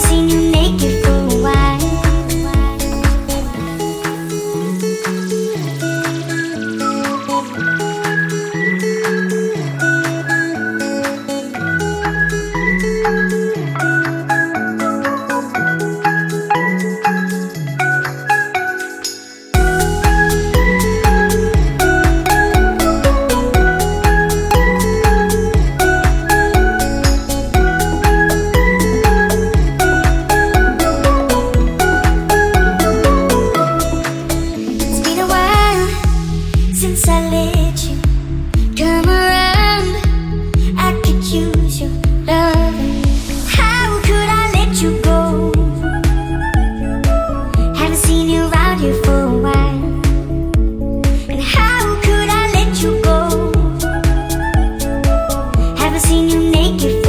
seen you naked. since I let you come around. I could use your love. How could I let you go? Haven't seen you around here for a while. And how could I let you go? Haven't seen you naked.